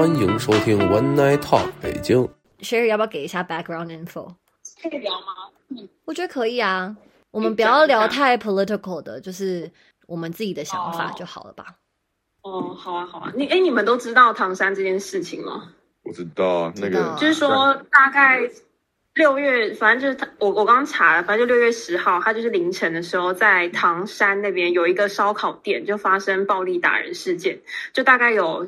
欢迎收听 One Night Talk 北京。Sherry 要不要给一下 background info？可以聊吗？我觉得可以啊，我们不要聊太 political 的，就是我们自己的想法哦就好了吧。哦，好啊，好啊。你哎，你们都知道唐山这件事情吗？我知道啊，那个就是说大概六月，反正就是他，我我刚刚查了，反正就六月十号，他就是凌晨的时候，在唐山那边有一个烧烤店就发生暴力打人事件，就大概有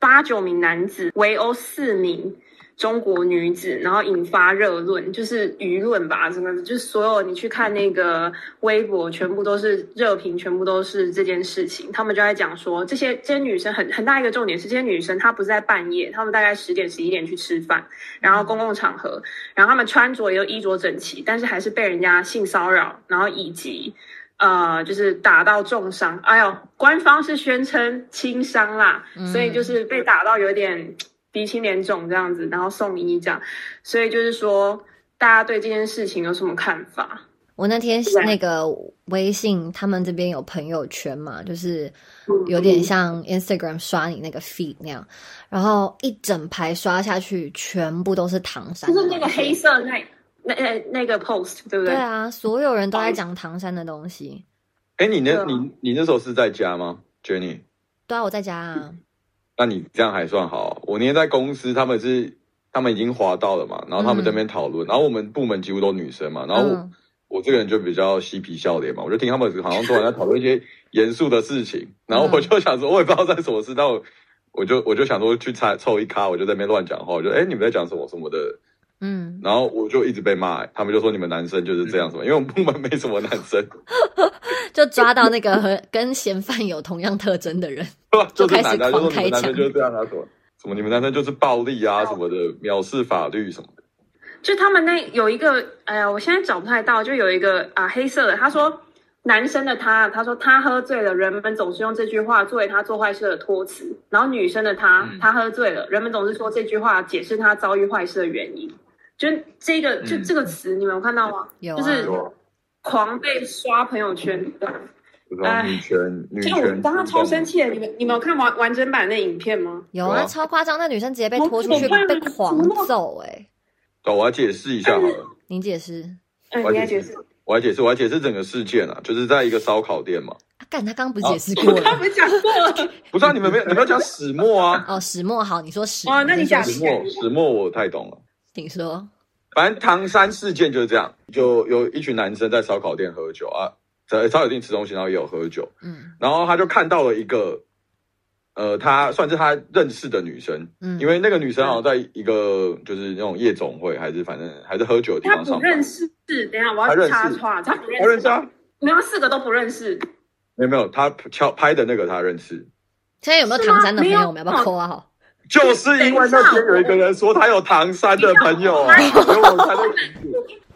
八九名男子围殴四名。中国女子，然后引发热论，就是舆论吧，什么就是所有你去看那个微博，全部都是热评，全部都是这件事情。他们就在讲说，这些这些女生很很大一个重点是，这些女生她不是在半夜，她们大概十点十一点去吃饭，然后公共场合，然后她们穿着也都衣着整齐，但是还是被人家性骚扰，然后以及呃，就是打到重伤。哎呦，官方是宣称轻伤啦，所以就是被打到有点鼻青脸肿这样子，然后送医这样。所以就是说，大家对这件事情有什么看法？我那天那个微信，他们这边有朋友圈嘛，就是嗯有点像 Instagram 刷你那个 feed 那样，然后一整排刷下去，全部都是唐山，就是那个黑色那那那那个 post，对不对？对啊，所有人都在讲唐山的东西。哎，你那啊你你那时候是在家吗，Jenny？对啊，我在家啊，那你这样还算好。我那天在公司，他们是他们已经滑到了嘛，然后他们这边讨论，然后我们部门几乎都女生嘛，然后我、嗯我这个人就比较嬉皮笑脸嘛，我就听他们好像突然在讨论一些 严肃的事情，然后我就想说，我也不知道在什么事，但我我就我就想说去猜凑一咖，我就在那边乱讲话，我就哎、你们在讲什么什么的，嗯，然后我就一直被骂、他们就说你们男生就是这样什么，因为我们部门没什么男生，就抓到那个和跟嫌犯有同样特征的人。对吧？就开始就是男的，就狂说你们开枪男生就是这样啊，什么什么你们男生就是暴力啊什么的，藐视法律什么的。就他们那有一个，哎呀，我现在找不太到，就有一个啊黑色的，他说男生的他，他说他喝醉了，人们总是用这句话作为他做坏事的托词，然后女生的他，嗯他喝醉了，人们总是说这句话解释他遭遇坏事的原因。就这个，就嗯这个词，你们有看到吗？有啊，就是狂被刷朋友圈。不知道哎女权女就我权，当时超生气的，你们你们有看完完整版那影片吗？有啊，超夸张，那女生直接被拖出去，被狂揍、哎，哦，我来解释一下好了。您解释。嗯，我来解你来解释。我来解释，我来解释整个事件啊，就是在一个烧烤店嘛。啊干，他刚刚不是解释过了？不是讲过了？不是啊，你们没有，你们要讲始末啊。哦，始末好，你说始哦那你讲始末，始末我太懂了。请说。反正唐山事件就是这样，就有一群男生在烧烤店喝酒啊，在烧烤店吃东西，然后也有喝酒，嗯然后他就看到了一个，呃，他算是他认识的女生，嗯，因为那个女生好像在一个就是那种夜总会，还是反正还是喝酒的地方上班不认。识，等一下我要他认识插话，他不认他认识啊？你们四个都不认识，没有没有，他敲拍的那个他认识，现在有没有唐山的朋友？没有我们要不要扣啊？好，就是因为那天有一个人说他有唐山的朋友啊，所以我才会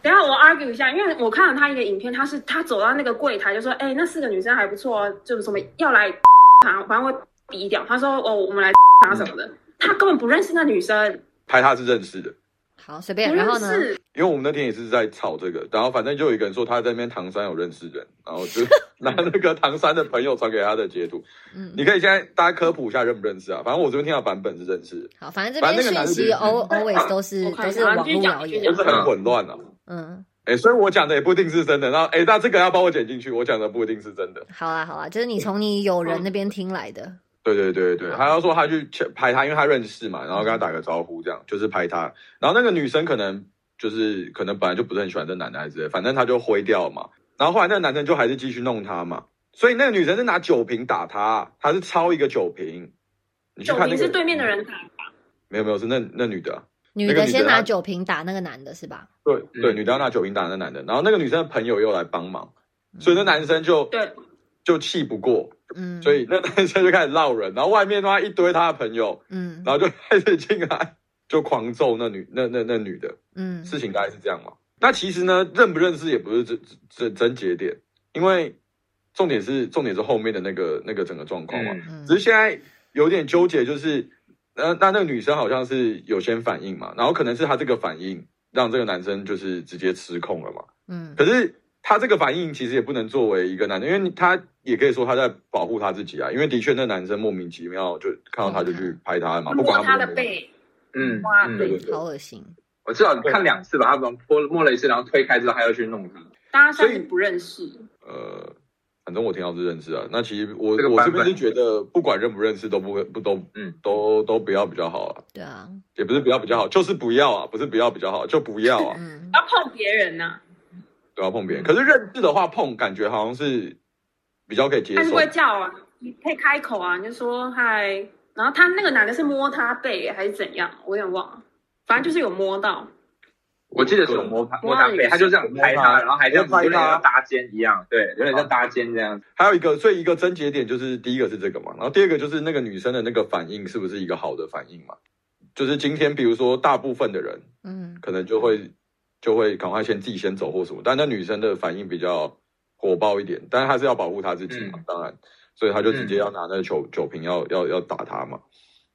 等下我 argue 一下，因为我看了他一个影片，他是他走到那个柜台就说，哎、那四个女生还不错哦，就是什么要来他，反正会逼掉。他说哦，我们来他什么的，他根本不认识那女生，拍他是认识的。好，随便。然后呢？因为我们那天也是在吵这个，然后反正就有一个人说他在那边唐山有认识人，然后就 拿那个唐山的朋友传给他的截图。嗯，你可以现在大家科普一下认不认识啊？反正我这边听到版本是认识，好，反正这边讯息正那个男的 al always 都是都是网络谣言。就是很混乱啊。嗯，哎，所以我讲的也不一定是真的。然后哎，那这个要帮我剪进去，我讲的不一定是真的。好啦好啦，就是你从你友人那边听来的。对对对对，他要说他去拍他，因为他认识嘛，然后跟他打个招呼，这样就是拍他。然后那个女生可能就是可能本来就不是很喜欢这男的，还是之类反正他就挥掉嘛。然后后来那个男生就还是继续弄他嘛，所以那个女生是拿酒瓶打他，他是抄一个酒瓶。你去酒看那个瓶是对面的人打吧？没有没有是那那女的啊、女的先拿酒瓶打那个男的是吧？对对，嗯女的要拿酒瓶打那男的，然后那个女生的朋友又来帮忙，所以那男生就对，就气不过，嗯，所以那男生就开始闹人，然后外面的话一堆他的朋友，嗯然后就开始进来就狂揍那女那那那女的，嗯事情大概是这样嘛。那其实呢，认不认识也不是真真真节点，因为重点是重点是后面的那个那个整个状况嘛。只是现在有点纠结，就是呃，那那个女生好像是有先反应嘛，然后可能是她这个反应让这个男生就是直接失控了嘛。嗯可是他这个反应其实也不能作为一个男的，因为他也可以说他在保护他自己啊，因为的确那男生莫名其妙就看到他就去拍他嘛，不管摸他他的背，嗯嗯，哇对对对。好恶心。我至少看两次吧，他们摸摸了一次，然后推开之后还要去弄他。大家算是不认识。呃，反正我听到是认识啊。那其实我这个我这边是觉得，不管认不认识都不会不都嗯。都都不要比较好啊，对啊，也不是不要比较好，就是不要啊，不是不要比较好，就不要啊，嗯，要碰别人呐、不要碰别人。可是认识的话，碰感觉好像是比较可以接受他是不。会叫啊，你可以开口啊，你就说嗨。然后他那个男的是摸他背还是怎样，我有点忘了，反正就是有摸到。我记得是有摸他摸他背，他就这样拍他，然后还这样子拍他有点像搭肩一样，对，有点像搭肩这样。还有一个，所以一个症结点就是第一个是这个嘛，然后第二个就是那个女生的那个反应是不是一个好的反应嘛？就是今天比如说大部分的人嗯，可能就会就会赶快先自己先走或什么，但那女生的反应比较火爆一点，但是她是要保护她自己嘛，嗯当然，所以她就直接要拿那个酒、酒瓶要要要打他嘛。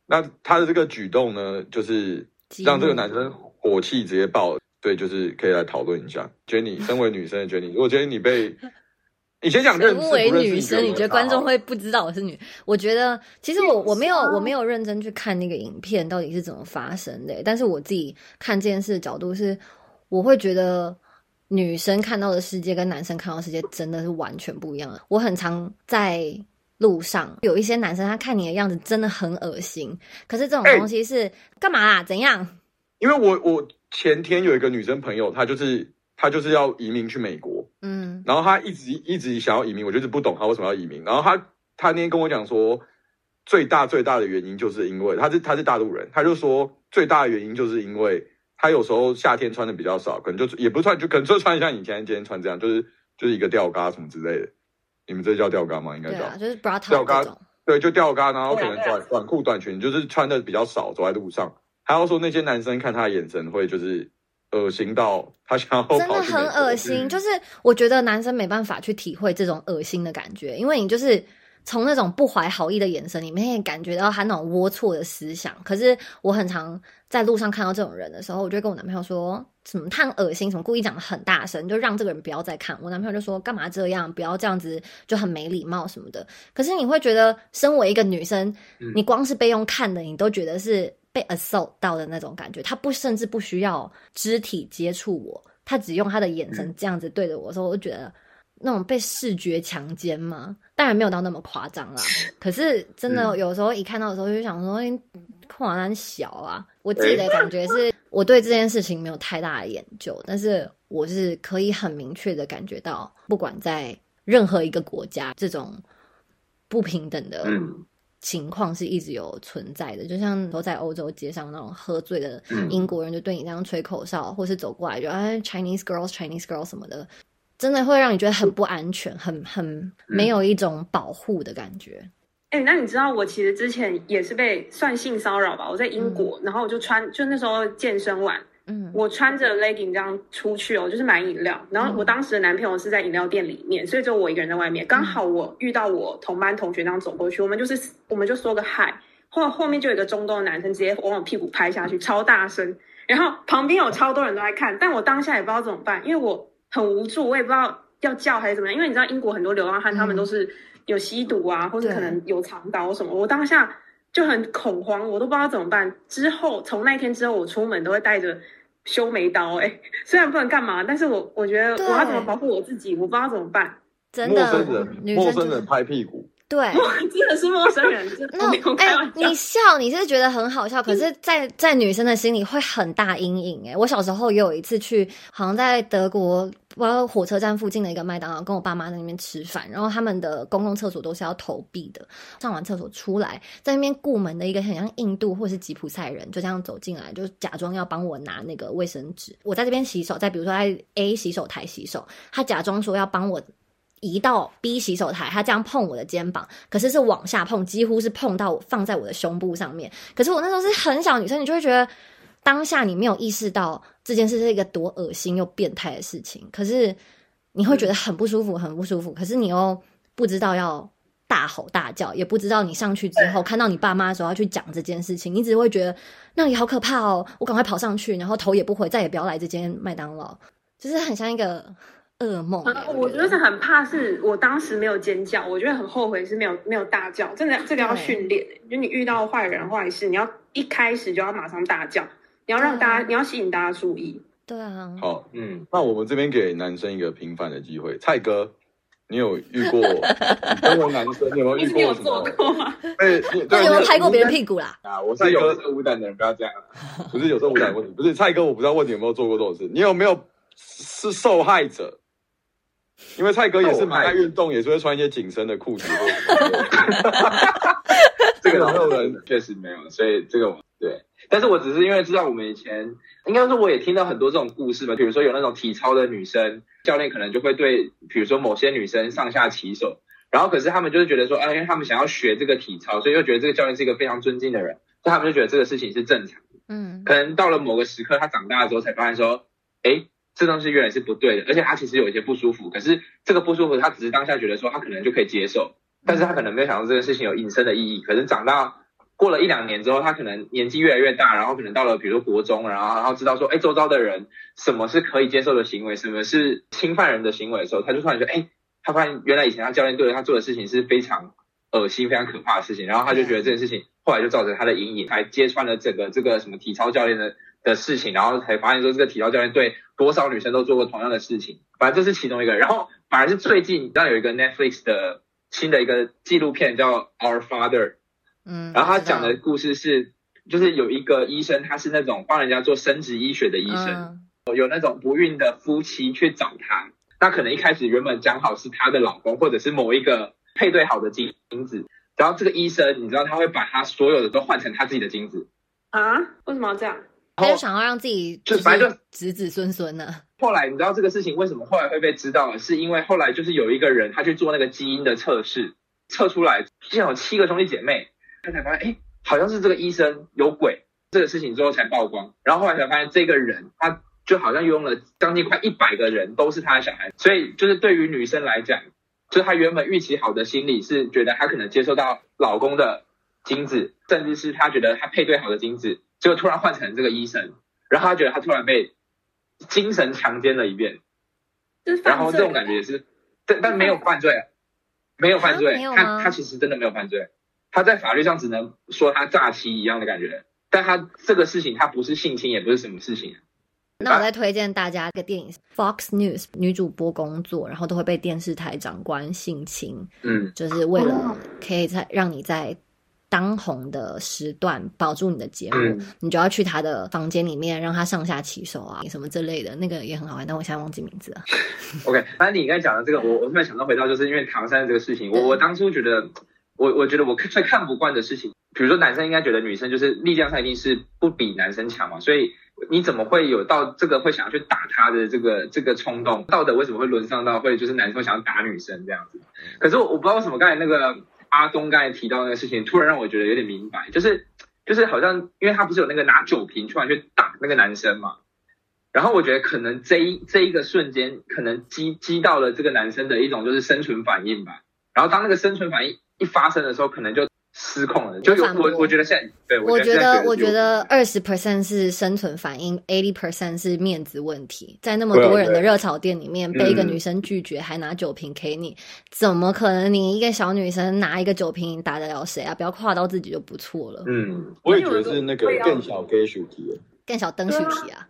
那她的这个举动呢，就是让这个男生火气直接爆，对，就是可以来讨论一下。Jenny，身为女生的 Jenny，如果今天你被 你先讲认识身为不认识女生，你觉得观众会不知道我是女？我觉得其实我我没有我没有认真去看那个影片到底是怎么发生的，但是我自己看这件事的角度是，我会觉得女生看到的世界跟男生看到的世界真的是完全不一样的。我很常在路上有一些男生，他看你的样子真的很恶心，可是这种哎东西是干嘛啦？怎样？因为我我前天有一个女生朋友，她就是她就是要移民去美国，嗯然后她一直一直想要移民，我就是不懂她为什么要移民。然后她她那天跟我讲说，最大最大的原因就是因为她是她是大陆人，她就说最大的原因就是因为她有时候夏天穿的比较少，可能就也不穿，就可能就穿像你今天今天穿这样，就是就是一个吊嘎什么之类的。你们这叫吊嘎吗？应该叫。啊，就是 bra 吊嘎。对，就吊嘎，然后可能对啊啊短短裤、短裙，就是穿的比较少，走在路上。还要说那些男生看他的眼神会就是恶心到他想要真的很恶心，嗯就是我觉得男生没办法去体会这种恶心的感觉，因为你就是从那种不怀好意的眼神里面，感觉到他那种龌龊的思想。可是我很常在路上看到这种人的时候，我就跟我男朋友说，什么他很恶心，什么故意讲的很大声，就让这个人不要再看。我男朋友就说干嘛这样，不要这样子，就很没礼貌什么的。可是你会觉得，身为一个女生，嗯你光是被用看的，你都觉得是被 assault 到的那种感觉。他不甚至不需要肢体接触我，他只用他的眼神这样子对着我的时候，我就觉得那种被视觉强奸吗，当然没有到那么夸张啦。可是真的嗯有时候一看到的时候，就想说，哎跨栏小啊。我自己的感觉是，我对这件事情没有太大的研究，但是我是可以很明确的感觉到，不管在任何一个国家，这种不平等的嗯情况是一直有存在的。就像都在欧洲街上那种喝醉的嗯英国人，就对你这样吹口哨，或是走过来就哎 Chinese girls Chinese girls 什么的，真的会让你觉得很不安全，很很没有一种保护的感觉。哎、那你知道我其实之前也是被算性骚扰吧？我在英国，然后我就穿，就那时候健身完，嗯我穿着 legging 这样出去哦，就是买饮料。然后我当时的男朋友是在饮料店里面，所以就我一个人在外面。刚好我遇到我同班同学这样走过去，我们就是我们就说个嗨，后后面就有一个中东的男生直接往我屁股拍下去，超大声。然后旁边有超多人都在看，但我当下也不知道怎么办，因为我很无助，我也不知道要叫还是怎么样。因为你知道英国很多流浪汉他们都是有吸毒啊，或者可能有藏刀什么。我当下就很恐慌，我都不知道怎么办。之后从那天之后，我出门都会带着修眉刀、欸。哎，虽然不能干嘛，但是我我觉得我要怎么保护我自己，我不知道怎么办。真陌生的人，，陌女生就是生人拍屁股，对。真的是陌生人，真的那没有哎、开玩笑。你笑，你是觉得很好笑，可是在，在女生的心里会很大阴影。哎，我小时候也有一次去，好像在德国，不知道火车站附近的一个麦当劳，跟我爸妈在那边吃饭，然后他们的公共厕所都是要投币的。上完厕所出来，在那边顾门的一个很像印度或是吉普赛人，就这样走进来，就假装要帮我拿那个卫生纸。我在这边洗手，在比如说在 A 洗手台洗手，他假装说要帮我。移到 B 洗手台，他这样碰我的肩膀，可是是往下碰，几乎是碰到放在我的胸部上面。可是我那时候是很小女生，你就会觉得当下你没有意识到这件事是一个多恶心又变态的事情，可是你会觉得很不舒服，很不舒服。可是你又不知道要大吼大叫，也不知道你上去之后看到你爸妈的时候要去讲这件事情，你只会觉得那里好可怕哦，我赶快跑上去，然后头也不回，再也不要来这间麦当劳，就是很像一个噩梦我就是很怕，是我当时没有尖叫，我觉得很后悔是没有没有大叫，真的这个要对训练、欸。就你遇到坏人坏事，你要一开始就要马上大叫，你要让大家，对你要吸引大家注意。对啊，好，嗯，那我们这边给男生一个平反的机会。蔡哥，你有遇过？你身为男生，你有没有遇过什么做？过吗？对，你有没有拍过别人屁股啦？啊，我是有色无胆的人，不要这样。不是有时候无胆问题，不是蔡哥，我不知道问你有没有做过这种事，你有没有是受害者？因为蔡哥也是蛮爱运动，也是会穿一些紧身的裤子。这个有没有人人确实没有，所以这个我对，但是我只是因为知道我们以前，应该说我也听到很多这种故事吧，比如说有那种体操的女生，教练可能就会对，比如说某些女生上下其手，然后可是他们就是觉得说，啊，因为他们想要学这个体操，所以又觉得这个教练是一个非常尊敬的人，所以他们就觉得这个事情是正常。嗯，可能到了某个时刻，他长大之后才发现说，哎，这东西原来是不对的，而且他其实有一些不舒服，可是这个不舒服，他只是当下觉得说他可能就可以接受，但是他可能没有想到这件事情有隐身的意义。可是长大过了一两年之后，他可能年纪越来越大，然后可能到了比如说国中，然后然后知道说，哎，周遭的人什么是可以接受的行为，什么是侵犯人的行为的时候，他就突然觉得，哎，他发现原来以前他教练对他做的事情是非常恶心、非常可怕的事情，然后他就觉得这件事情后来就造成他的阴影，还揭穿了整个这个什么体操教练的的事情，然后才发现说这个体操教练对多少女生都做过同样的事情，反正这是其中一个。然后反而是最近，你知道有一个 Netflix 的新的一个纪录片叫《Our Father》，嗯，然后他讲的故事是，就是有一个医生，他是那种帮人家做生殖医学的医生，嗯有那种不孕的夫妻去找他，那可能一开始原本讲好是她的老公，或者是某一个配对好的精子，然后这个医生，你知道他会把他所有的都换成他自己的精子。啊？为什么要这样？他就想要让自己就反正就子子孙孙呢。后来你知道这个事情为什么后来会被知道？是因为后来就是有一个人他去做那个基因的测试，测出来竟然有七个兄弟姐妹，他才发现哎，好像是这个医生有鬼。这个事情之后才曝光，然后后来才发现这个人他就好像用了将近快一百个人都是他的小孩，所以就是对于女生来讲，就是她原本预期好的心理是觉得她可能接受到老公的精子，甚至是她觉得她配对好的精子，结果突然换成这个医生，然后他觉得他突然被精神强奸了一遍。然后这种感觉也是，但但没有犯罪，没有犯罪啊，他他其实真的没有犯罪，他在法律上只能说他诈欺一样的感觉，但他这个事情他不是性侵，也不是什么事情，那我再推荐大家一个电影，Fox News 女主播工作，然后都会被电视台长官性侵，嗯，就是为了可以在让你在当红的时段保住你的节目，嗯你就要去他的房间里面让他上下其手啊，什么之类的，那个也很好玩，但我现在忘记名字了。OK，反正你刚才讲的这个，我我突然想到回到，就是因为唐山这个事情，我我当初觉得，我我觉得我最看不惯的事情，比如说男生应该觉得女生就是力量上一定是不比男生强嘛，所以你怎么会有到这个会想要去打他的这个这个冲动？道德为什么会沦丧到会就是男生会想要打女生这样子？可是我我不知道为什么刚才那个阿东刚才提到那个事情，突然让我觉得有点明白，就是就是好像因为他不是有那个拿酒瓶突然去打那个男生嘛。然后我觉得可能这一这一个瞬间，可能激激到了这个男生的一种就是生存反应吧。然后当那个生存反应一发生的时候，可能就失控了。就有我我觉得现在对，我觉得，我觉得二十 percent 是生存反应，eighty percent 是面子问题。在那么多人的对热炒店里面，被一个嗯女生拒绝，还拿酒瓶给你，怎么可能？你一个小女生拿一个酒瓶，你打得了谁啊？不要跨到自己就不错了。嗯，我也觉得是那个更小 gay 主题，更小灯具体啊，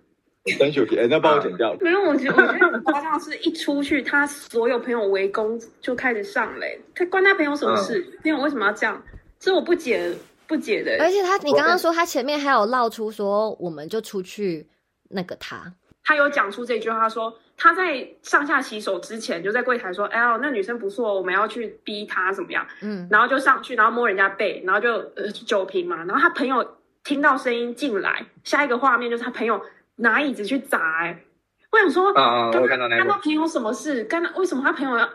灯主题，哎，那帮我剪掉。没有，我觉得我觉得很夸张，是一出去，他所有朋友围攻就开始上嘞，他关他朋友什么事？朋友为什么要这样？这我不解不解的。而且他，你刚刚说他前面还有唠出说，我们就出去那个他，他有讲出这句话，他说他在上下洗手之前就在柜台说：“哎呀，那女生不错，我们要去逼她怎么样？”嗯，然后就上去，然后摸人家背，然后就呃酒瓶嘛，然后他朋友听到声音进来，下一个画面就是他朋友拿椅子去砸、哎，我想说，啊啊，刚我看到那个，干他朋友什么事？干他为什么他朋友要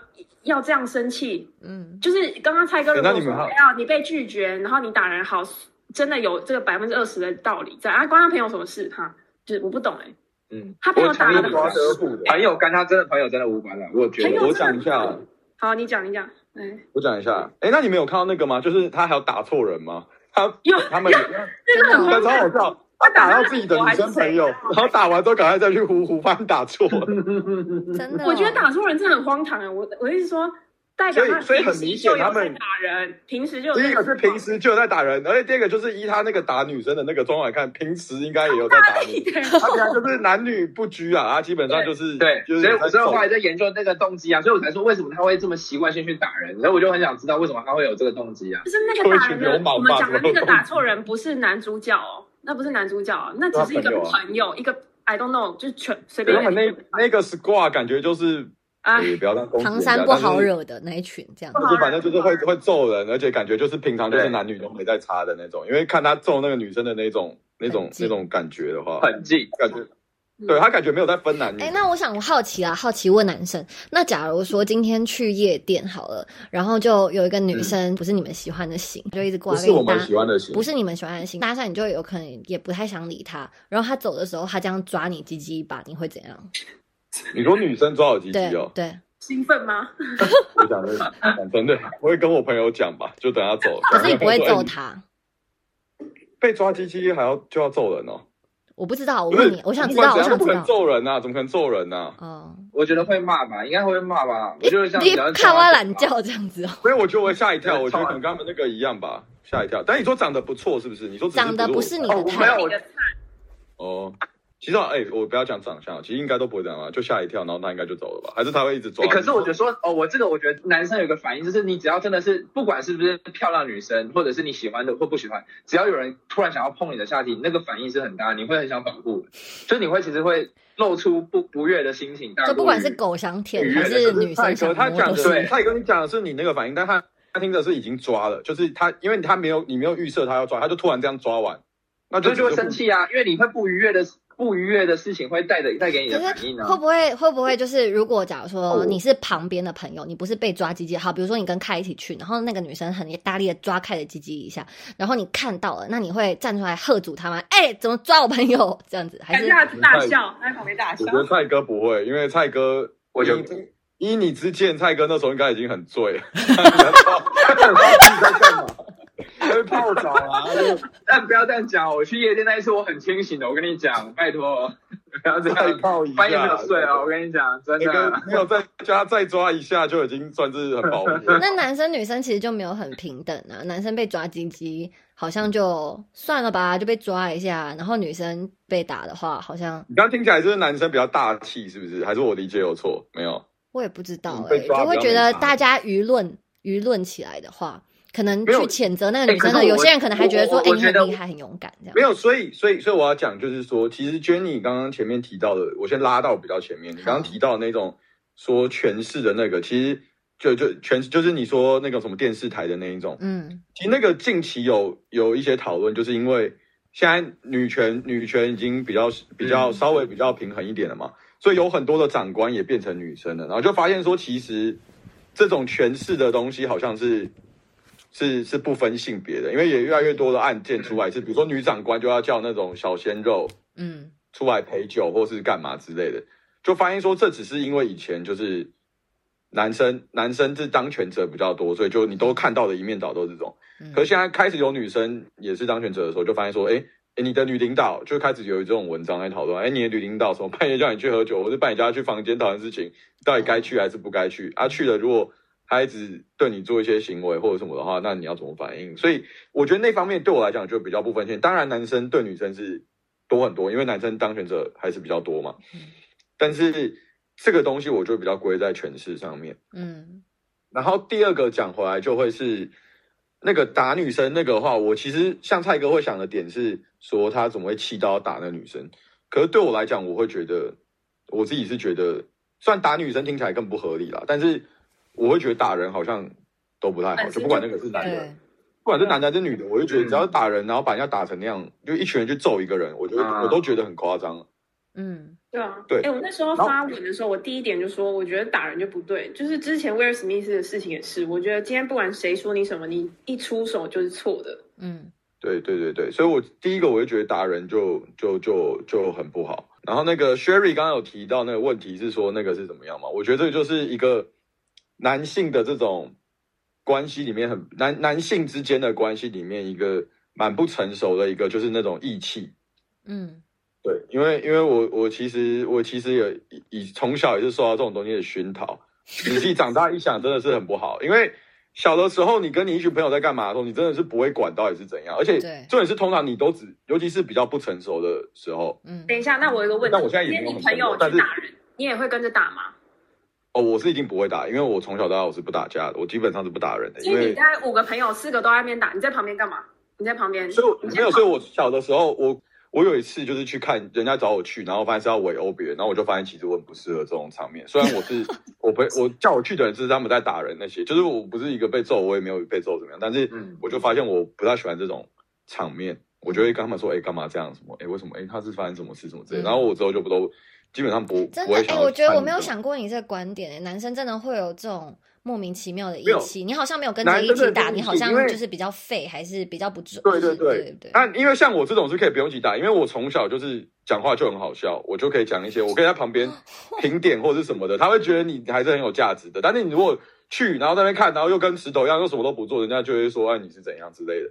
要这样生气？嗯，就是刚刚蔡哥如果说，哎那你被拒绝，然后你打人好，真的有这个百分之二十的道理在啊，关他朋友什么事？哈，就是我不懂哎、嗯，他朋友打的华德福的，朋友跟他真的朋友真的无关了，我觉得我讲一下，好，你讲你讲，哎，我讲一下。哎，那你们有看到那个吗？就是他还有打错人吗？他有他们那个很好笑。他打到自己的女生朋友，然后打完之后赶快再去呼呼，怕你打错了。真的。哦、我觉得打错人真的很荒唐啊！我我的意思说，代表他所以所以很明显他们打人，平时就有第一个是平时就有在打人，而且第二个就是依他那个打女生的那个状况来看，平时应该也有在打 他平常就是男女不拘啊，他基本上就是对，就是所以我所以我后来在在研究那个动机啊，所以我才说为什么他会这么习惯性去打人，所以我就很想知道为什么他会有这个动机啊。就是那个打人我们讲的那个打错人不是男主角哦，那不是男主角哦，那只是一个朋友啊。朋友，一个 I don't know，就是全随便他们那那个 squad 感觉就是，啊，也不要让唐山不好，惹的那一群这样不。就是反正就是会会揍人，而且感觉就是平常就是男女都没在差的那种，因为看他揍那个女生的那种那种那种感觉的话，很近，感觉对他感觉没有在分男女哎、。那我想我好奇啊，好奇问男生，那假如说今天去夜店好了，然后就有一个女生不是你们喜欢的型，就一直过不是我来跟你搭们喜欢的型，不是你们喜欢的型，搭讪你就有可能也不太想理他，然后他走的时候，他这样抓你鸡鸡一把，你会怎样？你说女生抓我鸡鸡哦，对，兴奋吗？我讲的讲真的，我会跟我朋友讲吧，就等他走。可是你不会揍哎他，被抓鸡鸡还要就要揍人哦？我不知道，我问你，我想知道，我想知怎么可能道。揍人呐，怎么可能揍人呐？哦，我觉得会骂吧，应该会骂吧。我你你就像只要看我懒觉这样子哦，所以我觉得我会吓一跳，我觉得可能跟他们那个一样吧，吓一跳。但你说长得不错是不是？你说长得不是是你的哦没有菜，我的菜哦。其实啊哎、我不要讲长相，其实应该都不会这样啊，就吓一跳，然后他应该就走了吧？还是他会一直抓欸？可是我觉得说，哦，我这个我觉得男生有个反应，就是你只要真的是，不管是不是漂亮女生，或者是你喜欢的或不喜欢，只要有人突然想要碰你的下体，那个反应是很大，你会很想保护，就你会其实会露出不不悦的心情。大就不管是狗想舔还是女生想他讲的。对蔡哥你讲的是你那个反应，但他他听的是已经抓了，就是他因为他没有你没有预设他要抓，他就突然这样抓完，那就所以就会生气啊，因为你会不愉悦的不愉悦的事情会带着带给你可的反应是会啊。不会会不会就是，如果假如说哦你是旁边的朋友，你不是被抓鸡鸡，好，比如说你跟凯一起去，然后那个女生很大力的抓凯的鸡鸡一下，然后你看到了，那你会站出来喝阻他吗？哎、怎么抓我朋友 这样子？还是他大笑，他在旁边大笑我觉。得蔡哥不会，因为蔡哥，我就依依你之见，蔡哥那时候应该已经很醉了，会泡澡啊，但不要这样讲，我去夜店那一次我很清醒的，我跟你讲，拜托，不要这再样，泡一下，半夜没有睡啊，我跟你讲，真的。没有再加再抓一下，就已经算是很保护了。那男生女生其实就没有很平等啊，男生被抓鸡鸡好像就算了吧，就被抓一下，然后女生被打的话，好像你刚刚听起来就是男生比较大气，是不是？还是我理解有错？没有，我也不知道哎、就会觉得大家舆论舆论起来的话，可能去谴责那个女生的，有些人可能还觉得说，哎、很厉害，很勇敢这样没。有，所以，所以，所以我要讲就是说，其实 Jenny 刚刚前面提到的，我先拉到比较前面。你刚刚提到的那种说诠释的那个，其实就就全就是你说那个什么电视台的那一种，嗯其实那个近期有有一些讨论，就是因为现在女权女权已经比较比较嗯稍微比较平衡一点了嘛，所以有很多的长官也变成女生了，然后就发现说，其实这种权势的东西好像是是是不分性别的，因为也越来越多的案件出来是，比如说女长官就要叫那种小鲜肉嗯出来陪酒或是干嘛之类的，就发现说这只是因为以前就是男生男生是当权者比较多，所以就你都看到的一面倒都是这种。嗯可是现在开始有女生也是当权者的时候，就发现说，哎、哎，你的女领导就开始有这种文章在讨论，哎，你的女领导什么半夜叫你去喝酒，或者半夜叫你去房间讨论事情，到底该去还是不该去？啊，去了如果他一直对你做一些行为或者什么的话，那你要怎么反应？所以我觉得那方面对我来讲就比较不分线。当然，男生对女生是多很多，因为男生当权者还是比较多嘛。但是这个东西我就比较归在权势上面。嗯然后第二个讲回来就会是那个打女生那个话，我其实像蔡哥会想的点是说他怎么会气到打那女生，可是对我来讲，我会觉得我自己是觉得，虽然打女生听起来更不合理啦，但是我会觉得打人好像都不太好，就不管那个是男的，不管是男的还是女的，我就觉得只要打人，然后把人家打成那样，就一群人去揍一个人，我觉得啊我都觉得很夸张。嗯对啊，对哎、我那时候发文的时候，我第一点就说，我觉得打人就不对。就是之前威尔史密斯的事情也是，我觉得今天不管谁说你什么，你一出手就是错的。嗯对对对对，所以我第一个我就觉得打人就就就就很不好。然后那个 Sherry 刚刚有提到那个问题是说那个是怎么样嘛？我觉得这个就是一个男性的这种关系里面很男男性之间的关系里面一个蛮不成熟的一个就是那种义气，嗯。对，因为因为我我其实我其实也以以从小也是受到这种东西的熏陶，仔细长大一想，真的是很不好。因为小的时候，你跟你一群朋友在干嘛的时候，你真的是不会管到底是怎样，而且对。重点是通常你都只，尤其是比较不成熟的时候，嗯，等一下，那我有一个问题，那我现在也没朋友去打人，你也会跟着打吗？哦，我是一定不会打，因为我从小到大我是不打架的，我基本上是不打人的，因为你大概五个朋友，四个都在那边打，你在旁边干嘛？你在旁边，所以没有，所以我小的时候，我我有一次就是去看人家找我去，然后发现是要围殴别人，然后我就发现其实我很不适合这种场面。虽然我是 我被我叫我去的人是他们在打人那些，就是我不是一个被揍，我也没有被揍怎么样，但是嗯我就发现我不太喜欢这种场面，我就会跟他们说，哎、干嘛这样什么？哎、为什么？哎、他是发生什么事什么之类然后我之后就不都基本上不真的哎、我觉得我没有想过你这个观点哎、男生真的会有这种莫名其妙的义气，你好像没有跟着一起打，你好像就是比较废，还是比较不准？对对对对对那因为像我这种是可以不用一起打，因为我从小就是讲话就很好笑，我就可以讲一些，我可以在旁边 评点或者是什么的，他会觉得你还是很有价值的。但是你如果去，然后在那边看，然后又跟石头一样，又什么都不做，人家就会说，哎，你是怎样之类的。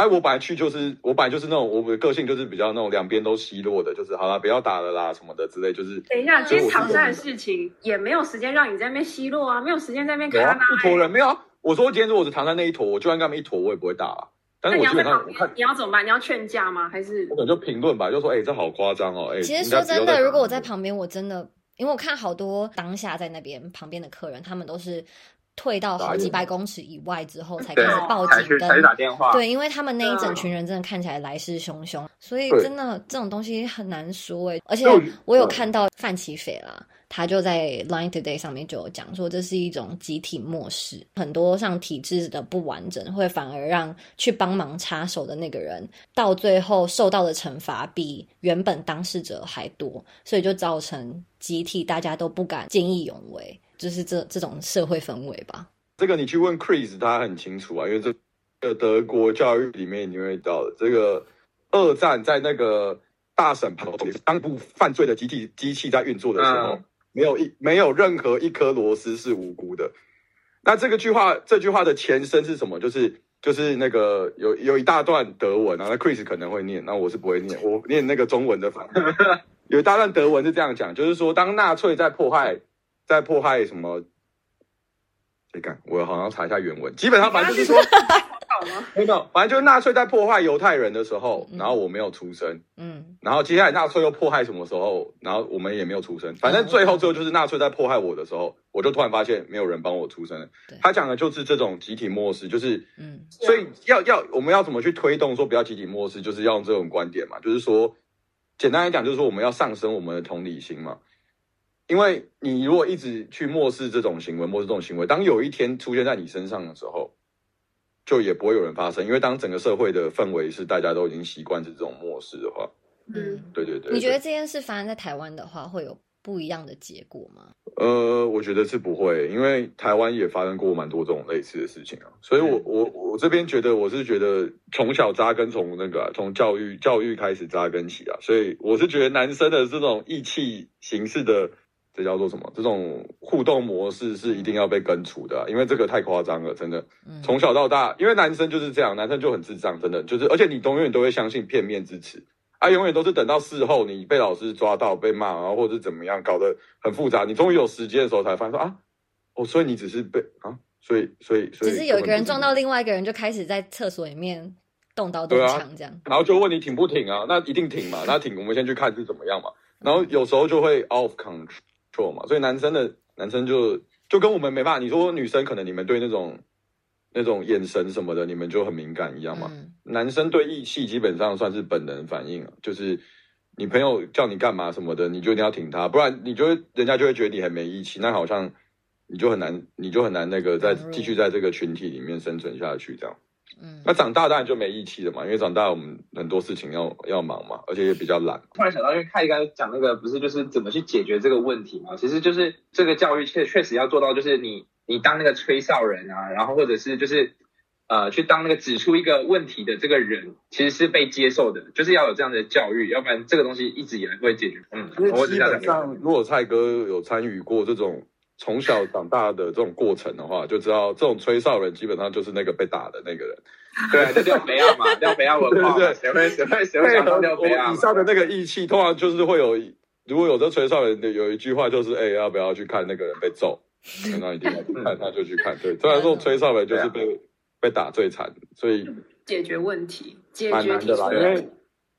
哎、我本来去就是，我本来就是那种，我的个性就是比较那种两边都奚落的，就是好啦，不要打了啦什么的之类，就是等一下，今天所以我是唐山的事情也没有时间让你在那边奚落啊，没有时间在那边看啊，一坨人没有啊。我说今天如果是唐山那一坨，我就算跟他们一坨，我也不会打啊。但你是我基要在旁边本上我看，你要怎么办？你要劝架吗？还是我可能就评论吧，就说，哎、这好夸张哦，哎、其实说真的，如果我在旁边，我真的，因为我看好多当下在那边旁边的客人，他们都是退到好几百公尺以外之后才开始报警跟打电话，对，因为他们那一整群人真的看起来来势汹汹，所以真的这种东西很难说哎。而且我有嗯看到范奇斐啦，他就在 Line Today 上面就有讲说，这是一种集体漠视，很多像体制的不完整，会反而让去帮忙插手的那个人，到最后受到的惩罚比原本当事者还多，所以就造成集体大家都不敢见义勇为，就是这这种社会氛围吧。这个你去问 Chris，他很清楚啊，因为这个德国教育里面你会到的，这个二战在那个大审判当部犯罪的集体机器在运作的时候，嗯没有一没有任何一颗螺丝是无辜的。那这个句话，这句话的前身是什么？就是就是那个有有一大段德文啊，那 Chris 可能会念，那我是不会念，我念那个中文的版。有一大段德文是这样讲，就是说当纳粹在迫害在迫害什么。谁干？我好像查一下原文。基本上反正就是说，没有，反正就是纳粹在迫害犹太人的时候，嗯然后我没有出生，嗯然后接下来纳粹又迫害什么时候，然后我们也没有出生。反正最后最后就是纳粹在迫害我的时候，我就突然发现没有人帮我出生了。他讲的就是这种集体漠视，就是嗯所以要要我们要怎么去推动说不要集体漠视，就是要用这种观点嘛，就是说简单来讲，就是说我们要上升我们的同理心嘛。因为你如果一直去漠视这种行为，漠视这种行为，当有一天出现在你身上的时候，就也不会有人发生。因为当整个社会的氛围是大家都已经习惯是这种漠视的话，嗯。对对对你觉得对这件事发生在台湾的话，会有不一样的结果吗？呃，我觉得是不会，因为台湾也发生过蛮多这种类似的事情啊，所以我我我这边觉得我是觉得从小扎根，从那个啊从、教育教育开始扎根起啊，所以我是觉得男生的这种义气形式的，这叫做什么？这种互动模式是一定要被根除的啊、因为这个太夸张了，真的。嗯，从小到大，因为男生就是这样，男生就很智障，真的就是，而且你永远都会相信片面之词，啊，永远都是等到事后你被老师抓到被骂，然后或者是怎么样，搞得很复杂，你终于有时间的时候才发现说啊，哦，所以你只是被啊，所以所以所以只是有一个人撞到另外一个人，就开始在厕所里面动刀动枪这样。然后就问你挺不挺啊？那一定挺嘛，那挺，我们先去看是怎么样嘛。然后有时候就会 off control 嘛，所以男生的男生就就跟我们没办法，你说女生可能你们对那种那种眼神什么的，你们就很敏感一样嘛。嗯男生对义气基本上算是本能反应啊，就是你朋友叫你干嘛什么的，你就一定要挺他，不然你就会人家就会觉得你很没义气，那好像你就很难，你就很难那个再继续在这个群体里面生存下去这样。嗯那长大当然就没义气了嘛，因为长大我们很多事情要要忙嘛，而且也比较懒。突然想到，因为凯刚才讲那个不是就是怎么去解决这个问题嘛？其实就是这个教育确确实要做到，就是你你当那个吹哨人啊，然后或者是就是呃去当那个指出一个问题的这个人，其实是被接受的，就是要有这样的教育，要不然这个东西一直以来不会解决。嗯，因为基我只想讲本上，如果蔡哥有参与过这种从小长大的这种过程的话，就知道这种吹哨人基本上就是那个被打的那个人。对啊，就廖北亚嘛，叫北亚文化嘛，对对谁会谁会谁会想到廖我北亚以？上的那个义气，通常就是会有，如果有这吹哨人的有一句话就是，哎、要不要去看那个人被揍？那一定要去看，他就去看。对，虽然说吹哨人就是被、被打最惨，所以解决问题，解蛮决提难的啦。因为。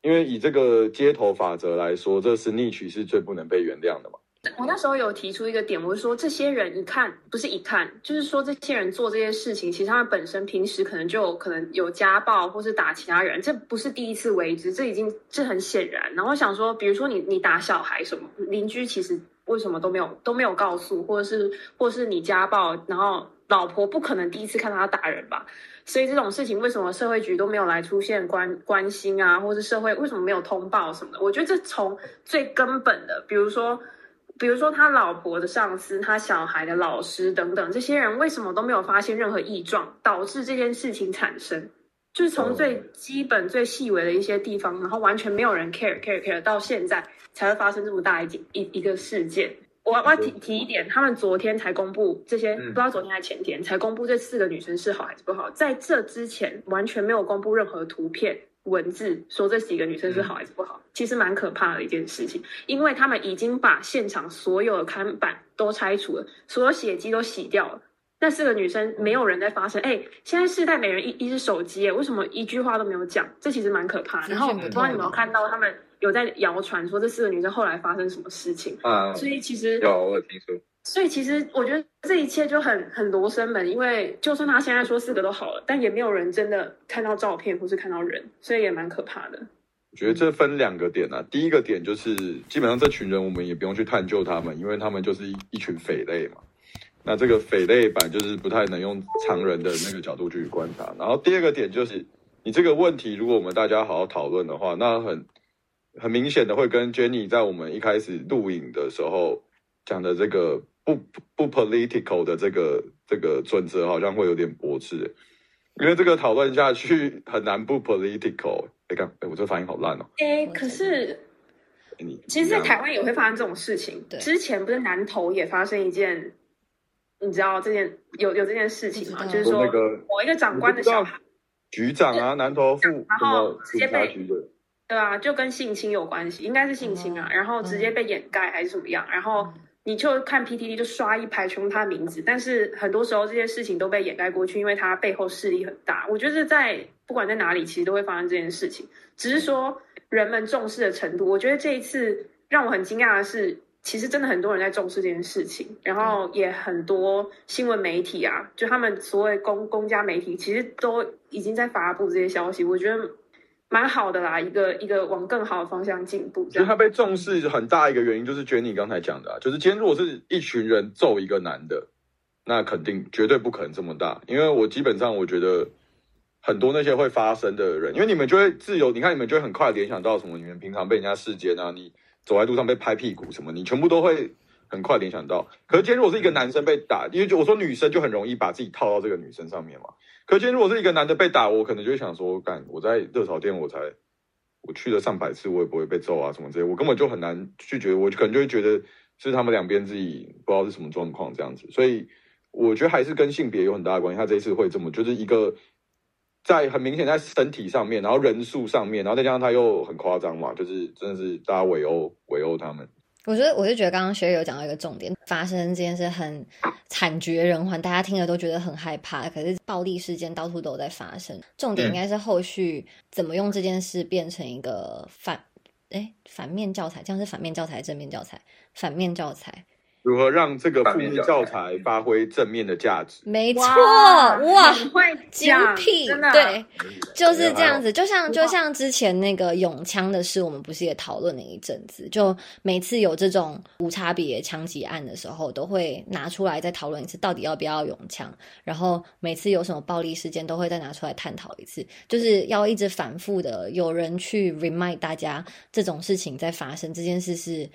因为以这个街头法则来说，这是逆曲是最不能被原谅的嘛。我那时候有提出一个点，我是说这些人一看不是一看，就是说这些人做这些事情，其实他们本身平时可能就有可能有家暴或是打其他人，这不是第一次为之，这已经这很显然。然后想说，比如说你你打小孩什么，邻居其实为什么都没有都没有告诉，或者是或者是你家暴，然后老婆不可能第一次看到他打人吧？所以这种事情为什么社会局都没有来出现关关心啊，或是社会为什么没有通报什么的？我觉得这从最根本的，比如说，比如说他老婆的上司、他小孩的老师等等，这些人为什么都没有发现任何异状，导致这件事情产生？就是从最基本、最细微的一些地方，然后完全没有人 care care care，到现在才会发生这么大一件一一个事件。我我要提提一点，他们昨天才公布这些，嗯不知道昨天还前天才公布这四个女生是好还是不好，在这之前完全没有公布任何图片、文字说这几个女生是好还是不好，其实蛮可怕的一件事情，因为他们已经把现场所有的看板都拆除了，所有血迹都洗掉了。那四个女生没有人在发声，哎、现在世代每人一一只手机，哎，为什么一句话都没有讲？这其实蛮可怕的。然后，我不不知道你有没有看到他们有在谣传说这四个女生后来发生什么事情？嗯，所以其实有我有听说，所以其实我觉得这一切就很很罗生门，因为就算他现在说四个都好了，但也没有人真的看到照片或是看到人，所以也蛮可怕的。我觉得这分两个点啊，第一个点就是基本上这群人我们也不用去探究他们，因为他们就是一一群匪类嘛。那这个匪类版就是不太能用常人的那个角度去观察。然后第二个点就是，你这个问题如果我们大家好好讨论的话，那很很明显的会跟 Jenny 在我们一开始录影的时候讲的这个不不 political 的这个这个准则好像会有点驳斥，因为这个讨论下去很难不 political。哎，看，哎，我这发音好烂哦。哎，可是其实，在台湾也会发生这种事情。对之前不是南投也发生一件，你知道这件有有这件事情吗？就是说说那个某一个长官的小孩，局长啊，南投副然后直接被对啊，就跟性侵有关系，应该是性侵啊，哦然后直接被掩盖还是怎么样？然后你就看 PTT 就刷一排全部他的名字，但是很多时候这件事情都被掩盖过去，因为他背后势力很大。我觉得在不管在哪里，其实都会发生这件事情，只是说人们重视的程度。我觉得这一次让我很惊讶的是，其实真的很多人在重视这件事情，然后也很多新闻媒体啊，就他们所谓公公家媒体，其实都已经在发布这些消息。我觉得蛮好的啦，一个一个往更好的方向进步。其实他被重视很大一个原因，就是觉得你刚才讲的、啊，就是今天如果是一群人揍一个男的，那肯定绝对不可能这么大。因为我基本上我觉得很多那些会发生的人，因为你们就会自由，你看你们就会很快联想到什么，你们平常被人家视奸啊，你走在路上被拍屁股什么，你全部都会很快联想到。可是今天如果是一个男生被打，因为就我说女生就很容易把自己套到这个女生上面嘛。可今天如果是一个男的被打，我可能就会想说，干我在热炒店我才我去了上百次，我也不会被揍啊什么之类，我根本就很难拒绝，我可能就会觉得是他们两边自己不知道是什么状况这样子，所以我觉得还是跟性别有很大的关系。他这一次会这么，就是一个在很明显在身体上面，然后人数上面，然后再加上他又很夸张嘛，就是真的是大家围殴围殴他们。我觉得，我就觉得刚刚学友有讲到一个重点，发生这件事很惨绝人寰，大家听了都觉得很害怕。可是暴力事件到处都在发生，重点应该是后续怎么用这件事变成一个反，哎，反面教材，这样是反面教材，正面教材，反面教材，如何让这个负面教教材发挥正面的价值？没错，哇会精讲辟，真的对，就是这样子，就像就像之前那个永枪的事，我们不是也讨论了一阵子？就每次有这种无差别枪击案的时候，都会拿出来再讨论一次，到底要不要永枪。然后每次有什么暴力事件，都会再拿出来探讨一次，就是要一直反复的有人去 remind 大家这种事情在发生，这件事是。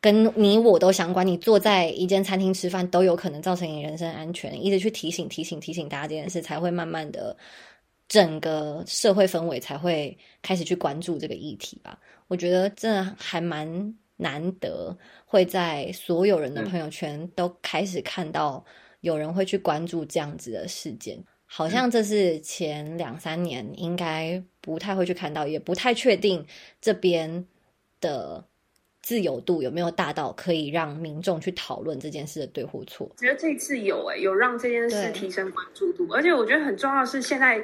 跟你我都相关，你坐在一间餐厅吃饭都有可能造成你人身安全，一直去提醒、提醒、提醒大家这件事，才会慢慢的整个社会氛围才会开始去关注这个议题吧。我觉得这还蛮难得会在所有人的朋友圈都开始看到有人会去关注这样子的事件。好像这是前两三年应该不太会去看到，也不太确定这边的自由度有没有大到可以让民众去讨论这件事的对或错。我觉得这次有诶、有让这件事提升关注度，而且我觉得很重要的是，现在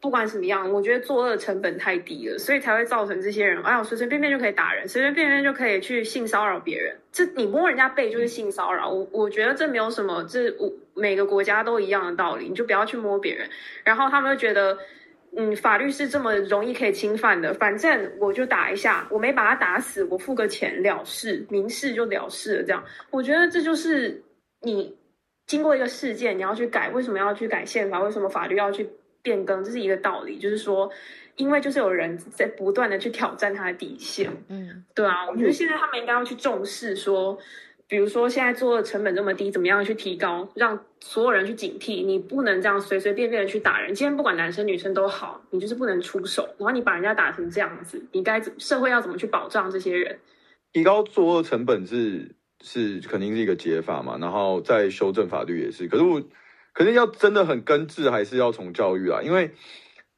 不管怎么样，我觉得作恶成本太低了，所以才会造成这些人，哎呀，随随便便就可以打人，随随便便就可以去性骚扰别人。这你摸人家背就是性骚扰，我我觉得这没有什么，这我每个国家都一样的道理，你就不要去摸别人。然后他们就觉得。嗯，法律是这么容易可以侵犯的，反正我就打一下，我没把他打死，我付个钱了事，民事就了事了。这样，我觉得这就是你经过一个事件，你要去改，为什么要去改宪法？为什么法律要去变更？这是一个道理，就是说，因为就是有人在不断的去挑战他的底线。嗯，对啊，我觉得现在他们应该要去重视说，比如说现在做的成本这么低，怎么样去提高，让所有人去警惕，你不能这样随随便便的去打人。今天不管男生女生都好，你就是不能出手，然后你把人家打成这样子，你该社会要怎么去保障这些人？提高作恶成本是是肯定是一个解法嘛，然后再修正法律也是。可是我可是要真的很根治，还是要从教育啊，因为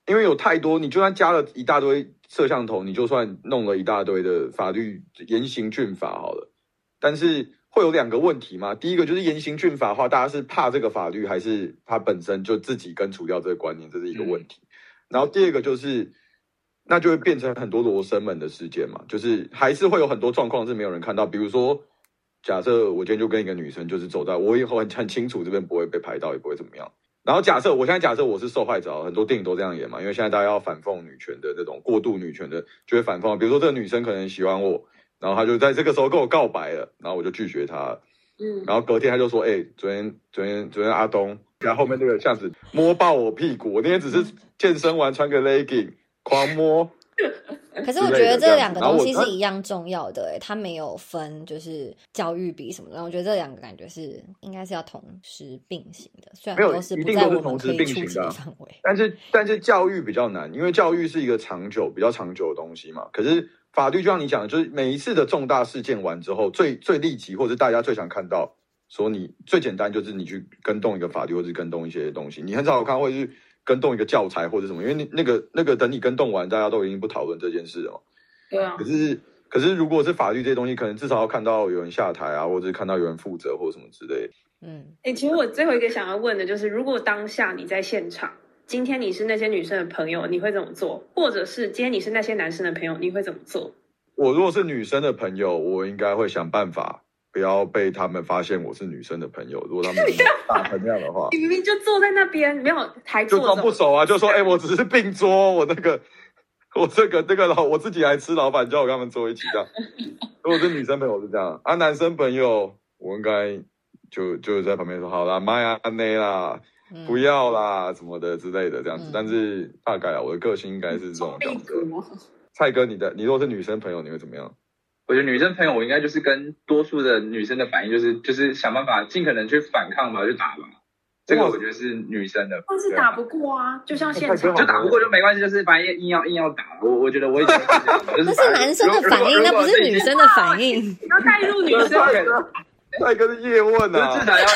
因为有太多，你就算加了一大堆摄像头，你就算弄了一大堆的法律严刑峻法好了，但是会有两个问题嘛。第一个就是严刑峻法的话，大家是怕这个法律，还是他本身就自己根除掉这个观念，这是一个问题。然后第二个就是。那就会变成很多罗生门的事件嘛，就是还是会有很多状况是没有人看到，比如说，假设我今天就跟一个女生就是走在，我以后很很清楚这边不会被拍到，也不会怎么样。然后假设我现在假设我是受害者，很多电影都这样演嘛，因为现在大家要反讽女权的这种过度女权的，就会反讽，比如说这个女生可能喜欢我，然后他就在这个时候跟我告白了，然后我就拒绝他，嗯，然后隔天他就说：“哎、昨天昨天昨天阿东，然后后面那个巷子摸爆我屁股，我那天只是健身完穿个 legging 狂摸。”可是我觉得这两个东西是一样重要的、欸，它没有分就是教育比什么的。我觉得这两个感觉是应该是要同时并行的，虽然没有都是一不在我们定都是同时可以触及并行的啊的范围。但是但是教育比较难，因为教育是一个长久比较长久的东西嘛。可是法律就像你讲的，就是每一次的重大事件完之后，最最立即或者大家最想看到，说你最简单就是你去跟动一个法律，或是跟动一些东西。你很少看会去跟动一个教材或者什么，因为那那个那个等你跟动完，大家都已经不讨论这件事了。对啊可，是可是如果是法律这些东西，可能至少要看到有人下台啊，或者是看到有人负责或者什么之类的。嗯，哎、其实我最后一个想要问的就是，如果当下你在现场，今天你是那些女生的朋友，你会怎么做？或者是今天你是那些男生的朋友，你会怎么做？我如果是女生的朋友，我应该会想办法不要被他们发现我是女生的朋友。如果他们 打成那样的话，你明明就坐在那边，没有还就坐着装不熟啊，就说哎、我只是并桌，我那个 我这个这个老我自己来吃，老板叫我跟他们坐一起这样。如果是女生朋友是这样啊，男生朋友我应该就就在旁边说好啦，妈呀，安内啦，嗯不要啦什么的之类的这样子。嗯但是大概啊，我的个性应该是这种角色。蔡哥，你的你如果是女生朋友，你会怎么样？我觉得女生朋友，我应该就是跟多数的女生的反应，就是就是想办法尽可能去反抗吧，就打吧。这个我觉得是女生的，但是打不过啊，就像现场就打不过就没关系，就是反正硬要硬要打。我我觉得我以前是这样的，就是那是男生的反应，那不是女生的反应。你要带入女生蔡哥是叶问就是啊至，少要要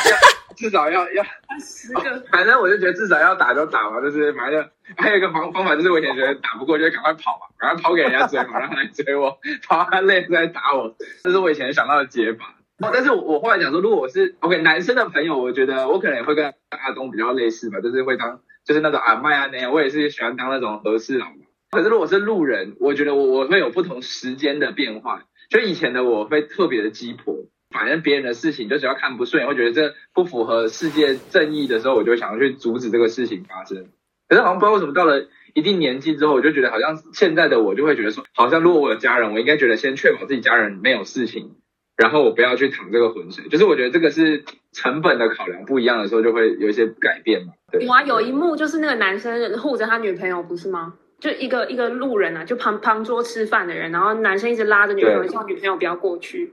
至少要要，十个，反正我就觉得至少要打就打嘛，就是反正还有一个方方法，就是我以前觉得打不过就赶快跑嘛，赶快跑给人家追嘛，让他来追我，跑他累再打我，这是我以前想到的解法。哦，但是我我后来讲说，如果我是 OK 男生的朋友，我觉得我可能也会跟阿东比较类似吧，就是会当就是那种阿麦啊那样，我也是喜欢当那种和事佬嘛。可是如果是路人，我觉得我我会有不同时间的变化。就以前的我会特别的鸡婆，反正别人的事情就只要看不顺眼，会觉得这不符合世界正义的时候，我就会想要去阻止这个事情发生。可是好像不知道为什么到了一定年纪之后，我就觉得好像现在的我就会觉得说，好像如果我有家人，我应该觉得先确保自己家人没有事情，然后我不要去淌这个浑水。就是我觉得这个是成本的考量不一样的时候，就会有一些改变嘛。对有，啊，有一幕就是那个男生护着他女朋友，不是吗？就一个一个路人啊，就旁旁桌吃饭的人，然后男生一直拉着女朋友，对叫女朋友不要过去。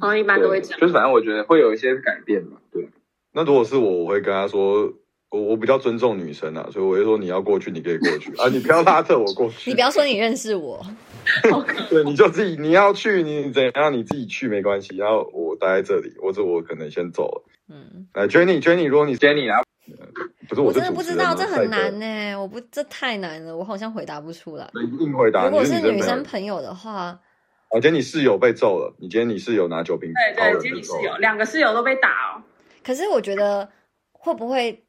好像一般都会对这样。就是反正我觉得会有一些改变嘛。对，那如果是我，我会跟他说，我我比较尊重女生啊，所以我就说你要过去，你可以过去啊，你不要拉着我过去。你不要说你认识我，对，你就自己你要去，你怎样你自己去没关系。然后我待在这里，或者我可能先走了。嗯，哎，Jenny，Jenny，如果你 Jenny 啊，不是我我真的不知道，这很难赛呢，我不这太难了，我好像回答不出来。德你硬回答。如果是是女生，朋友的话，哦，今天你室友被揍了，你今天你室友拿酒瓶对对，今天你室友两个室友都被打哦。可是我觉得会不会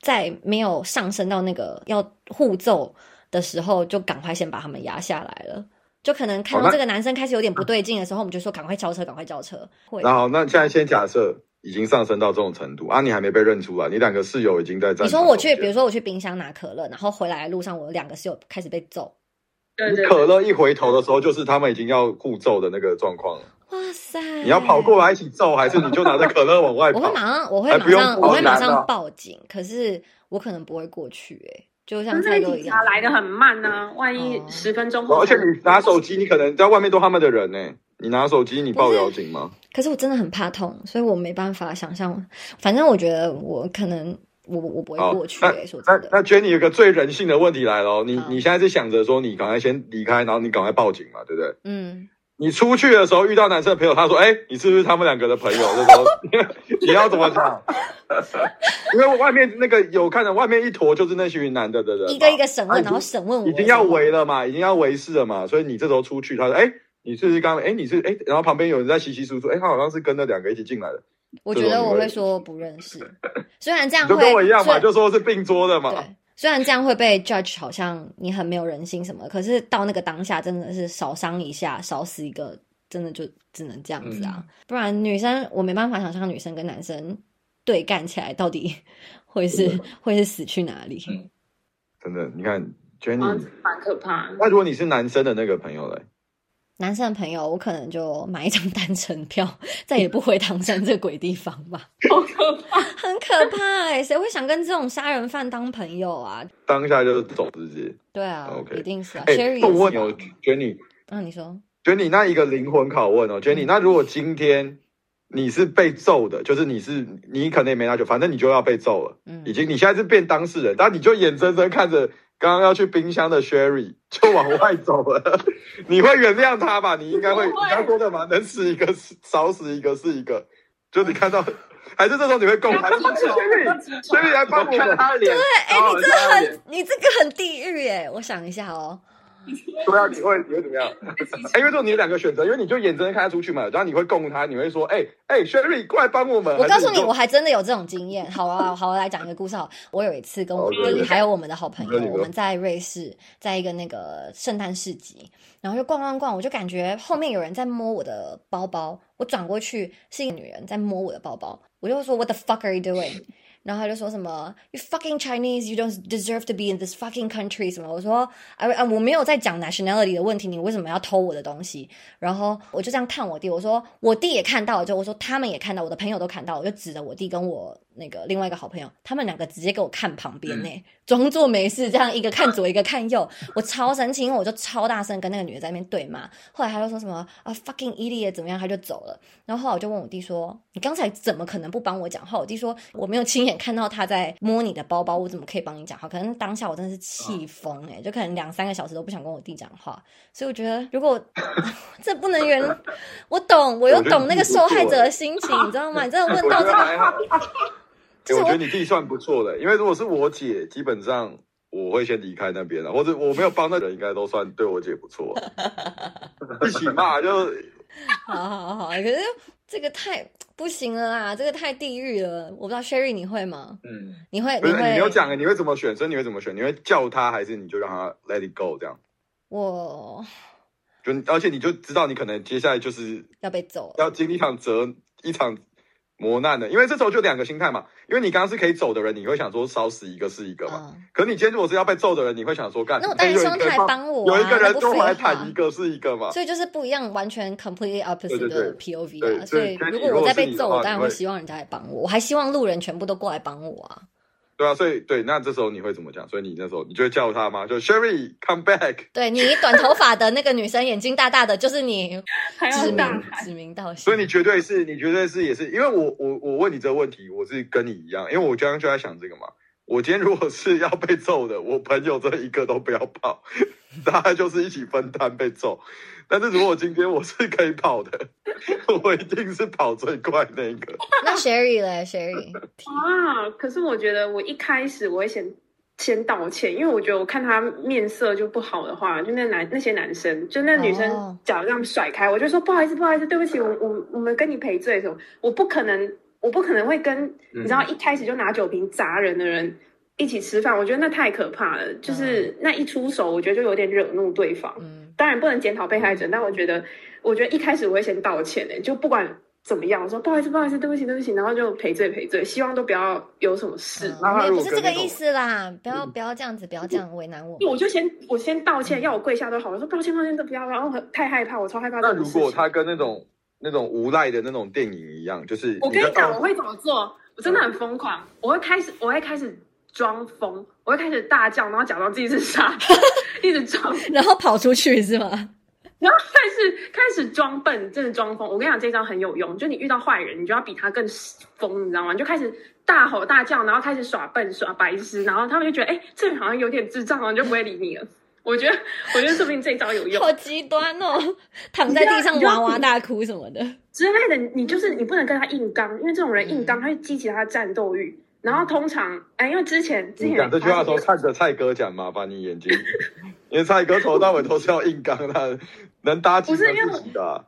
在没有上升到那个要互揍的时候，就赶快先把他们压下来了？就可能看到这个男生开始有点不对劲的时候，我们就说赶快叫车，赶快叫车。会那好，那现在先假设已经上升到这种程度啊，你还没被认出来，你两个室友已经在战你说我去，比如说我去冰箱拿可乐，然后回来的路上，我有两个室友开始被揍。对对，你可乐一回头的时候，就是他们已经要互揍的那个状况了。哇塞！你要跑过来一起揍，还是你就拿着可乐往外跑？我会马上，我会马上，我会马上报警。可是我可能不会过去、欸，就像蔡哥一样警察。来的很慢呢、万一哦十分钟后，而且你拿手机，你可能在外面都他们的人呢、你拿手机，你报交警吗？可是我真的很怕痛，所以我没办法想象。反正我觉得我可能我我不会过去、说那真的。那 Jenny 有个最人性的问题来了哦，你好你现在是想着说你赶快先离开，然后你赶快报警嘛，对不对？嗯，你出去的时候遇到男生的朋友，他说：“哎、你是不是他们两个的朋友？”这时候你要怎么讲？因为外面那个有看到外面一坨就是那群男的的人，一个一个审问，然后审问我已经要围了嘛，已经要围视了嘛，所以你这时候出去，他说：“哎、你是不是刚哎、你是哎、然后旁边有人在稀稀疏疏，哎、他好像是跟那两个一起进来的，我觉得我会会说不认识，虽然这样会，跟我一样嘛，就说是并桌的嘛。对，虽然这样会被 judge，好像你很没有人性什么，可是到那个当下真的是少伤一下，少死一个，真的就只能这样子啊，不然女生我没办法想象女生跟男生对干起来到底 会是会是死去哪里。嗯真的，你看啊 Jenny，、蛮可怕。那如果你是男生的那个朋友嘞，男生的朋友，我可能就买一张单程票，再也不回唐山这鬼地方吧。好可怕！很可怕哎、谁会想跟这种杀人犯当朋友啊？当下就是走直接。对啊 OK 一定是啊。哎、Sherry 那我问你也是吧哦，Jenny，嗯，你说，Jenny，那一个灵魂拷问哦，Jenny，那如果今天你是被揍的，就是你是你可能也没拿酒，反正你就要被揍了，嗯已，经你现在是变当事人，但你就眼睁睁看着刚刚要去冰箱的 Sherry 就往外走了，你会原谅他吧？你应该会，你刚说的嘛，能死一个是少死一个是一个，就你看到，还是这时候你会共还是 Sherry 来帮我们？看他的脸，对，哎、你这很，你这个很地狱哎！我想一下哦，对啊，你会你会怎么样？哎，因为这种你有两个选择，因为你就眼睁睁看他出去嘛，然后你会供他，你会说，哎哎，Sherry 过来帮我们。我告诉你，我还真的有这种经验。好啊，好，我来讲一个故事好。我有一次跟我弟还有我们的好朋友，我们在瑞士，在一个那个圣诞市集，然后就逛逛逛，我就感觉后面有人在摸我的包包，我转过去是一个女人在摸我的包包，我就说 What the fuck are you doing？然后他就说什么 You fucking Chinese, you don't deserve to be in this fucking country 什么？我说啊啊，我没有在讲 nationality 的问题，你为什么要偷我的东西？然后我就这样看我弟，我说我弟也看到了，就我说他们也看到，我的朋友都看到，我就指着我弟跟我那个另外一个好朋友，他们两个直接给我看旁边呢，装作没事，这样一个看左一个看右，我超神奇，因为我就超大声跟那个女的在那边对骂，后来他就说什么啊 fucking idiot 怎么样，他就走了，然后后来我就问我弟说，你刚才怎么可能不帮我讲话？我弟说我没有亲眼看到他在摸你的包包，我怎么可以帮你讲话？可能当下我真的是气疯哎，就可能两三个小时都不想跟我弟讲话，所以我觉得如果这不能原，我懂，我又懂那个受害者的心情，你知道吗？你真的问到这个，我觉我欸我觉得你弟算不错的，因为如果是我姐，基本上我会先离开那边了，或者我没有帮那人，应该都算对我姐不错。一起骂就 好好好，可是这个太不行了啦，这个太地狱了。我不知道 Sherry 你会吗？嗯，你会？不是会？你没有讲，你会怎么选？所以你会怎么选？你会叫他，还是你就让他 let it go 这样？我就而且你就知道你可能接下来就是要被揍了。要经历一场折一场磨难的，因为这时候就两个心态嘛。因为你刚刚是可以走的人，你会想说烧死一个是一个嘛。嗯，可是你今天如果是要被揍的人，你会想说干，那我当然希望他来帮我、啊，有一个人那不就回来废话谈一个是一个嘛。所以就是不一样，完全 completely opposite 对的 POV 啊。所以如果我在被揍，我当然会希望人家来帮我，我还希望路人全部都过来帮我啊。对啊，所以对，那这时候你会怎么讲？所以你那时候你就会叫他吗？就 Sherry come back。对你短头发的那个女生，眼睛大大的，就是你 还指名指名道姓。所以你绝对是，你绝对是也是，因为我我我问你这个问题，我是跟你一样，因为我刚刚就在想这个嘛。我今天如果是要被揍的，我朋友这一个都不要跑，大家就是一起分担被揍。但是如果今天我是可以跑的，我一定是跑最快那一个。那 Sherry 嘞，Sherry，啊，可是我觉得我一开始我会先先道歉，因为我觉得我看他面色就不好的话，就那男那些男生，就那女哦。生脚这样甩开，我就说不好意思，不好意思，对不起，我我我们跟你赔罪什么，我不可能，我不可能会跟你知道一开始就拿酒瓶砸人的人一起吃饭，我觉得那太可怕了，就是那一出手，我觉得就有点惹怒对方。嗯，当然不能检讨被害者，但我觉得，我觉得一开始我会先道歉的，就不管怎么样，我说不好意思，不好意思，对不起，对不起，然后就赔罪赔罪，希望都不要有什么事。那他也不是这个意思啦，不要不要这样子，不要这样为难我我就先我先道歉，要我跪下都好，我说抱歉抱歉，都不要，然后很太害怕，我超害怕那。如果他跟那种那种无赖的那种电影一样，就是我跟你讲，我会怎么做？我真的很疯狂，我会开始，我会开始装疯，我会开始大叫，然后假装自己是傻子，一直装，然后跑出去是吗？然后开始开始装笨，真的装疯。我跟你讲，这招很有用，就你遇到坏人，你就要比他更疯，你知道吗？你就开始大吼大叫，然后开始耍笨耍白痴，然后他们就觉得，哎、这人好像有点智障哦，就不会理你了。我觉得，我觉得说不定这一招有用好极端哦，躺在地上哇哇大哭什么的。之类的。你就是你不能跟他硬刚，因为这种人硬刚，他会激起他的战斗欲。然后通常，哎，因为之前之前你讲这句话的时候，看着蔡哥讲，麻烦你眼睛，因为蔡哥从头到尾都是要硬刚的，能搭几个不是因为自己的啊、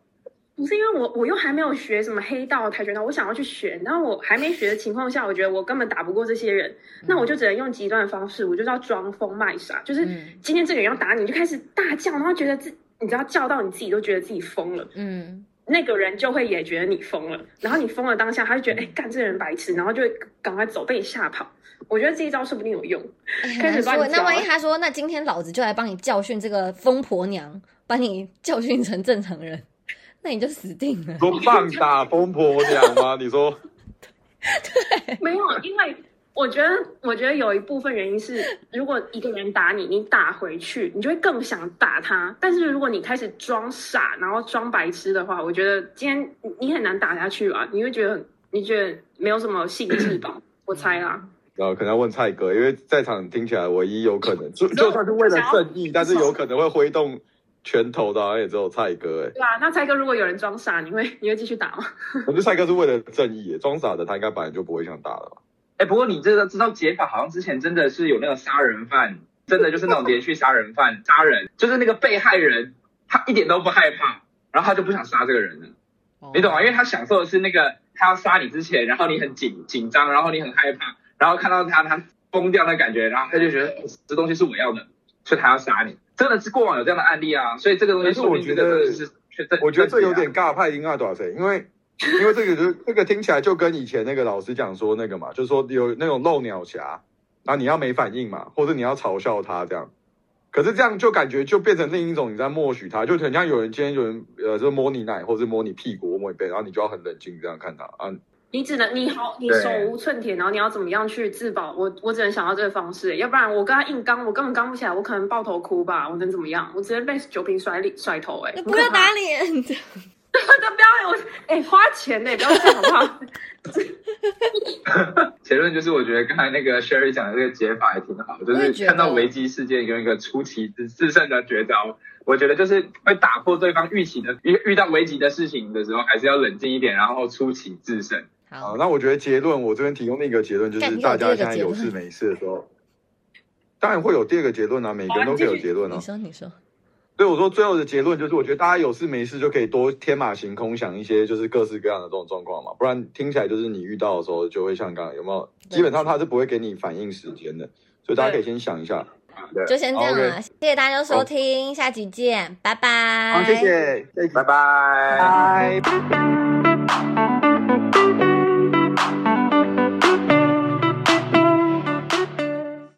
不是因为我我又还没有学什么黑道、跆拳道，我想要去学，然后我还没学的情况下，我觉得我根本打不过这些人，那我就只能用极端的方式，我就是要装疯卖傻，就是嗯今天这个人要打你，你就开始大叫，然后觉得自你知道叫到你自己都觉得自己疯了，嗯，那个人就会也觉得你疯了，然后你疯了当下，他就觉得哎干这个人白痴，然后就会赶快走，被你吓跑。我觉得这一招说不定有用。开始那万一他说，那今天老子就来帮你教训这个疯婆娘，把你教训成正常人，那你就死定了。说棒打疯婆娘吗？你说 对没有，因为我觉得，我觉得有一部分原因是，如果一个人打你，你打回去，你就会更想打他。但是如果你开始装傻，然后装白痴的话，我觉得今天你你很难打下去吧？你会觉得很，你觉得没有什么兴致吧？我猜啦。然后可能要问蔡哥，因为在场听起来唯一有可能，就就算是为了正义，但是有可能会挥动拳头的，好像也只有蔡哥。哎，对啊，那蔡哥如果有人装傻，你会你会继续打吗？我觉得蔡哥是为了正义，装傻的他应该本来就不会想打了吧？哎，不过你这个知道解法，好像之前真的是有那个杀人犯，真的就是那种连续杀人犯杀人，就是那个被害人他一点都不害怕，然后他就不想杀这个人了，你懂吗？因为他享受的是那个他要杀你之前，然后你很紧紧张，然后你很害怕，然后看到他他疯掉的感觉，然后他就觉得、哦这东西是我要的，所以他要杀你。真的是过往有这样的案例啊，所以这个东西是我觉得是我觉得这有点尬派因啊，多少岁？因为 因为这个就这个听起来就跟以前那个老师讲说那个嘛，就是说有那种漏鸟侠，然后你要没反应嘛，或者你要嘲笑他这样。可是这样就感觉就变成另一种你在默许他，就很像有人今天有人呃就摸你奶或者是摸你屁股摸你背，然后你就要很冷静这样看他啊。你只能你好，你手无寸铁，然后你要怎么样去自保？我我只能想到这个方式，要不然我跟他硬刚，我根本刚不起来，我可能抱头哭吧，我能怎么样？我直接被酒瓶甩脸甩头、欸，哎，你不要打脸，不要我哎、花钱呢、不要这样好不好？结论就是，我觉得刚才那个 Sherry 讲的这个解法也挺好，就是看到危机事件用一个出奇制制胜的绝招。我觉得就是会打破对方预期的遇遇到危急的事情的时候，还是要冷静一点，然后出奇制胜。好，那我觉得结论，我这边提供的一个结论，就是大家现在有事没事的时候，当然会有第二个结论啊，每个人都会有结论啊你。说你说，所以我说最后的结论就是，我觉得大家有事没事就可以多天马行空想一些就是各式各样的这种状况嘛，不然听起来就是你遇到的时候就会像刚刚有没有？基本上他是不会给你反应时间的，所以大家可以先想一下。对，就先这样好了谢谢大家收听，下集见，拜拜。好，谢谢，拜拜。拜。